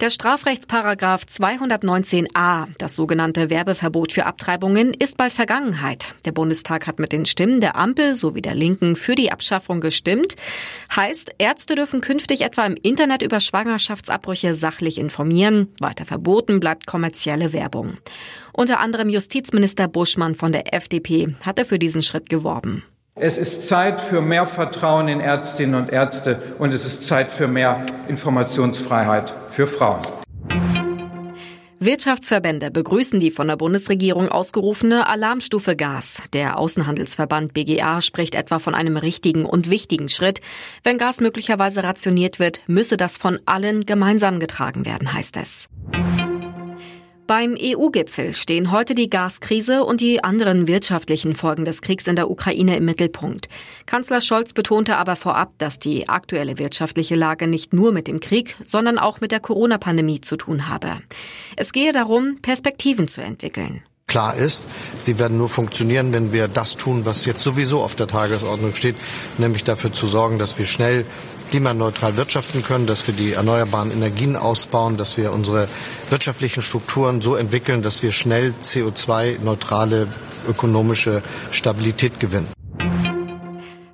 Der Strafrechtsparagraf 219a, das sogenannte Werbeverbot für Abtreibungen, ist bald Vergangenheit. Der Bundestag hat mit den Stimmen der Ampel sowie der Linken für die Abschaffung gestimmt. Heißt, Ärzte dürfen künftig etwa im Internet über Schwangerschaftsabbrüche sachlich informieren. Weiter verboten bleibt kommerzielle Werbung. Unter anderem Justizminister Buschmann von der FDP hatte für diesen Schritt geworben. Es ist Zeit für mehr Vertrauen in Ärztinnen und Ärzte und es ist Zeit für mehr Informationsfreiheit für Frauen. Wirtschaftsverbände begrüßen die von der Bundesregierung ausgerufene Alarmstufe Gas. Der Außenhandelsverband BGA spricht etwa von einem richtigen und wichtigen Schritt. Wenn Gas möglicherweise rationiert wird, müsse das von allen gemeinsam getragen werden, heißt es. Beim EU-Gipfel stehen heute die Gaskrise und die anderen wirtschaftlichen Folgen des Kriegs in der Ukraine im Mittelpunkt. Kanzler Scholz betonte aber vorab, dass die aktuelle wirtschaftliche Lage nicht nur mit dem Krieg, sondern auch mit der Corona-Pandemie zu tun habe. Es gehe darum, Perspektiven zu entwickeln. Klar ist, sie werden nur funktionieren, wenn wir das tun, was jetzt sowieso auf der Tagesordnung steht, nämlich dafür zu sorgen, dass wir schnell klimaneutral wirtschaften können, dass wir die erneuerbaren Energien ausbauen, dass wir unsere wirtschaftlichen Strukturen so entwickeln, dass wir schnell CO2-neutrale ökonomische Stabilität gewinnen.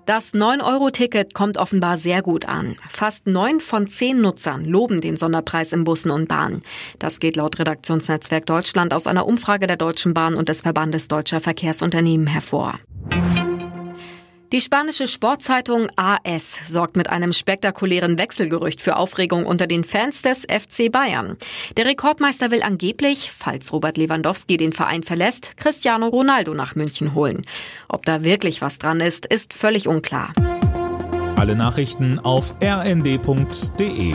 Das 9-Euro-Ticket kommt offenbar sehr gut an. Fast neun von zehn Nutzern loben den Sonderpreis in Bussen und Bahnen. Das geht laut Redaktionsnetzwerk Deutschland aus einer Umfrage der Deutschen Bahn und des Verbandes Deutscher Verkehrsunternehmen hervor. Die spanische Sportzeitung AS sorgt mit einem spektakulären Wechselgerücht für Aufregung unter den Fans des FC Bayern. Der Rekordmeister will angeblich, falls Robert Lewandowski den Verein verlässt, Cristiano Ronaldo nach München holen. Ob da wirklich was dran ist, ist völlig unklar. Alle Nachrichten auf rnd.de